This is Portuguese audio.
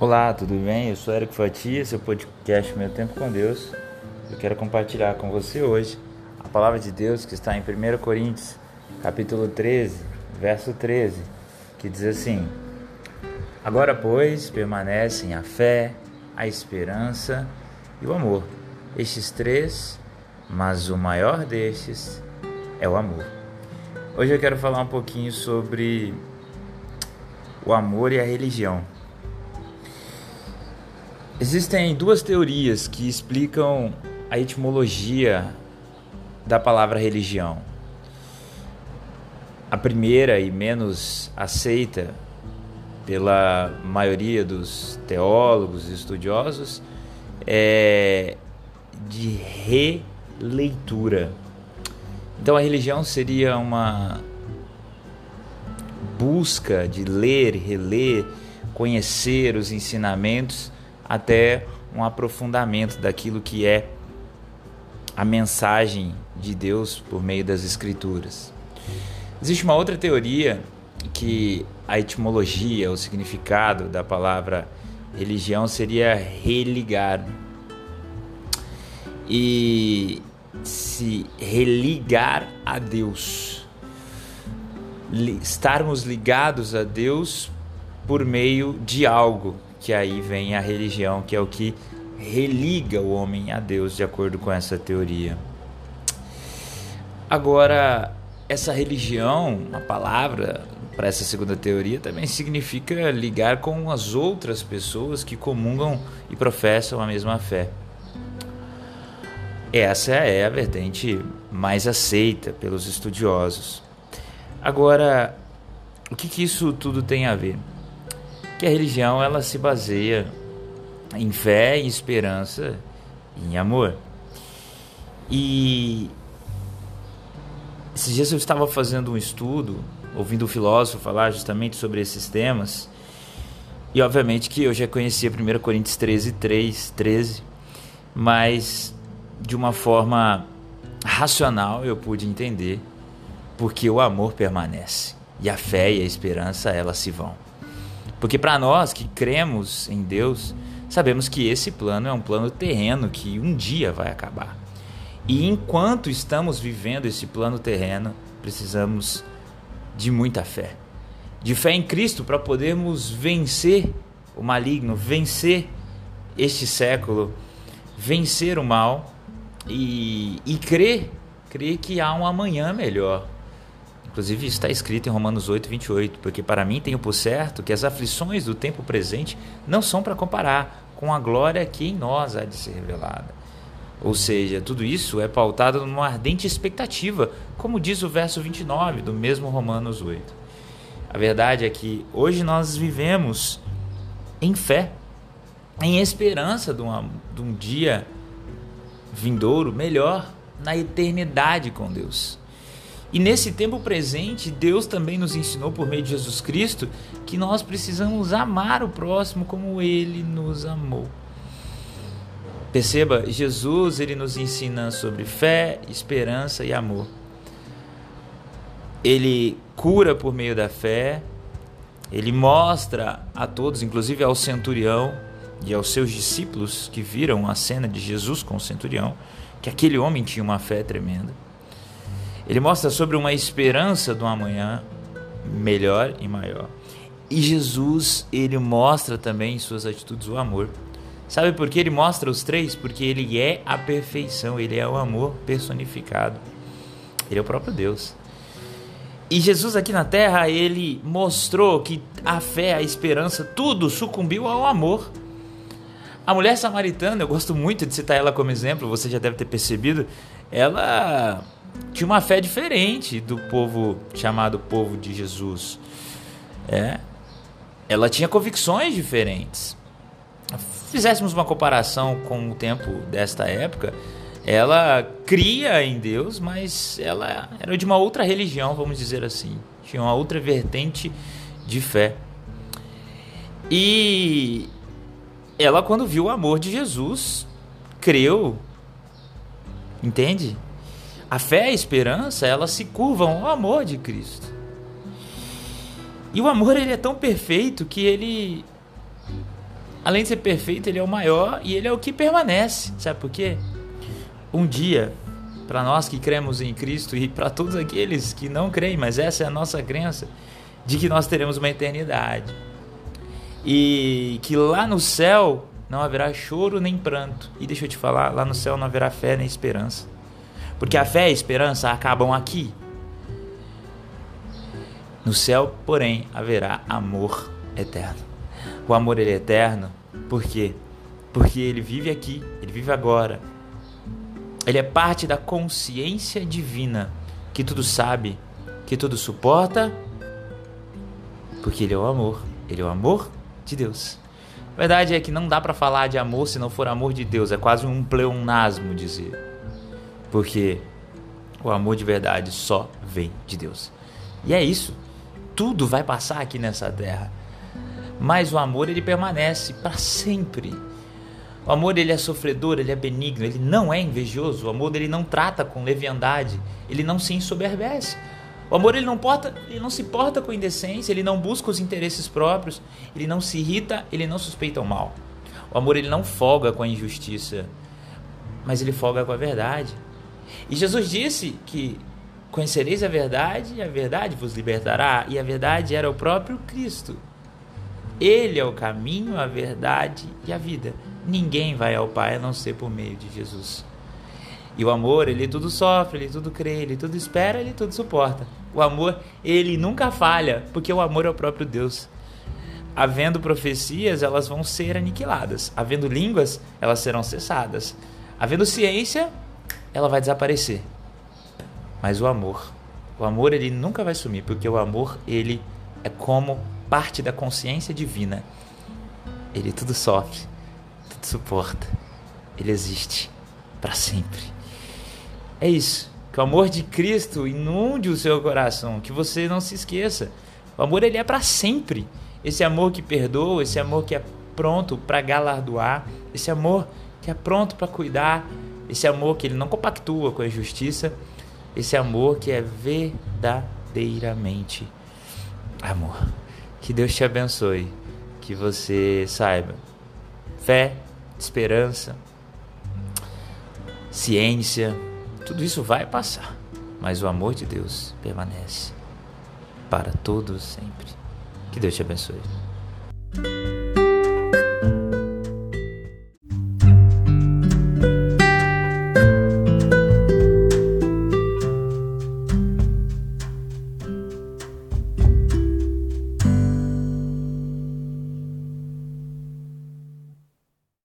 Olá, tudo bem? Eu sou Eric Fatia, seu podcast Meu Tempo com Deus. Eu quero compartilhar com você hoje a palavra de Deus que está em 1 Coríntios, capítulo 13, verso 13, que diz assim: Agora, pois, permanecem a fé, a esperança e o amor. Estes três, mas o maior destes é o amor. Hoje eu quero falar um pouquinho sobre o amor e a religião. Existem duas teorias que explicam a etimologia da palavra religião. A primeira e menos aceita pela maioria dos teólogos e estudiosos é de releitura. Então a religião seria uma busca de ler, reler, conhecer os ensinamentos até um aprofundamento daquilo que é a mensagem de Deus por meio das Escrituras. Existe uma outra teoria que a etimologia, o significado da palavra religião seria religar. E se religar a Deus. Estarmos ligados a Deus por meio de algo, que aí vem a religião, que é o que religa o homem a Deus, de acordo com essa teoria. Agora, essa religião, a palavra para essa segunda teoria, também significa ligar com as outras pessoas que comungam e professam a mesma fé. Essa é a vertente mais aceita pelos estudiosos. Agora, o que, que isso tudo tem a ver? Que a religião ela se baseia em fé, em esperança em amor. E esses dias eu estava fazendo um estudo, ouvindo o filósofo falar justamente sobre esses temas. E obviamente que eu já conhecia 1 Coríntios 13, 3, 13, mas de uma forma racional eu pude entender porque o amor permanece e a fé e a esperança elas se vão. Porque para nós que cremos em Deus, sabemos que esse plano é um plano terreno que um dia vai acabar. E enquanto estamos vivendo esse plano terreno, precisamos de muita fé. De fé em Cristo para podermos vencer o maligno, vencer este século, vencer o mal e, e crer, crer que há um amanhã melhor Inclusive está escrito em Romanos 8, 28, porque para mim tenho por certo que as aflições do tempo presente não são para comparar com a glória que em nós há de ser revelada. Ou seja, tudo isso é pautado numa ardente expectativa, como diz o verso 29 do mesmo Romanos 8. A verdade é que hoje nós vivemos em fé, em esperança de, uma, de um dia vindouro melhor na eternidade com Deus. E nesse tempo presente, Deus também nos ensinou por meio de Jesus Cristo que nós precisamos amar o próximo como ele nos amou. Perceba, Jesus ele nos ensina sobre fé, esperança e amor. Ele cura por meio da fé, ele mostra a todos, inclusive ao centurião e aos seus discípulos que viram a cena de Jesus com o centurião, que aquele homem tinha uma fé tremenda. Ele mostra sobre uma esperança do amanhã melhor e maior. E Jesus, ele mostra também em suas atitudes o amor. Sabe por que ele mostra os três? Porque ele é a perfeição, ele é o amor personificado. Ele é o próprio Deus. E Jesus aqui na terra, ele mostrou que a fé, a esperança, tudo sucumbiu ao amor. A mulher samaritana, eu gosto muito de citar ela como exemplo, você já deve ter percebido, ela tinha uma fé diferente do povo chamado povo de Jesus. É, ela tinha convicções diferentes. Fizéssemos uma comparação com o tempo desta época, ela cria em Deus, mas ela era de uma outra religião, vamos dizer assim. Tinha uma outra vertente de fé. E ela, quando viu o amor de Jesus, creu. Entende? A fé e a esperança, elas se curvam ao amor de Cristo. E o amor ele é tão perfeito que ele além de ser perfeito, ele é o maior e ele é o que permanece. Sabe por quê? Um dia, para nós que cremos em Cristo e para todos aqueles que não creem, mas essa é a nossa crença, de que nós teremos uma eternidade. E que lá no céu não haverá choro nem pranto. E deixa eu te falar, lá no céu não haverá fé nem esperança. Porque a fé e a esperança acabam aqui. No céu, porém, haverá amor eterno. O amor ele é eterno, por quê? Porque ele vive aqui, ele vive agora. Ele é parte da consciência divina, que tudo sabe, que tudo suporta, porque ele é o amor. Ele é o amor de Deus. A verdade é que não dá para falar de amor se não for amor de Deus, é quase um pleonasmo dizer. Porque o amor de verdade só vem de Deus. E é isso. Tudo vai passar aqui nessa terra. Mas o amor ele permanece para sempre. O amor ele é sofredor, ele é benigno, ele não é invejoso. O amor ele não trata com leviandade, ele não se ensoberbece. O amor ele não, porta, ele não se porta com indecência, ele não busca os interesses próprios, ele não se irrita, ele não suspeita o mal. O amor ele não folga com a injustiça, mas ele folga com a verdade. E Jesus disse que conhecereis a verdade e a verdade vos libertará, e a verdade era o próprio Cristo. Ele é o caminho, a verdade e a vida. Ninguém vai ao Pai a não ser por meio de Jesus. E o amor, ele tudo sofre, ele tudo crê, ele tudo espera, ele tudo suporta. O amor, ele nunca falha, porque o amor é o próprio Deus. Havendo profecias, elas vão ser aniquiladas. Havendo línguas, elas serão cessadas. Havendo ciência, ela vai desaparecer. Mas o amor, o amor ele nunca vai sumir, porque o amor ele é como parte da consciência divina. Ele tudo sofre, tudo suporta. Ele existe para sempre. É isso. Que o amor de Cristo inunde o seu coração, que você não se esqueça. O amor ele é para sempre. Esse amor que perdoa, esse amor que é pronto para galardoar, esse amor que é pronto para cuidar, esse amor que ele não compactua com a justiça, esse amor que é verdadeiramente amor. Que Deus te abençoe, que você saiba fé, esperança, ciência, tudo isso vai passar, mas o amor de Deus permanece para todos sempre. Que Deus te abençoe.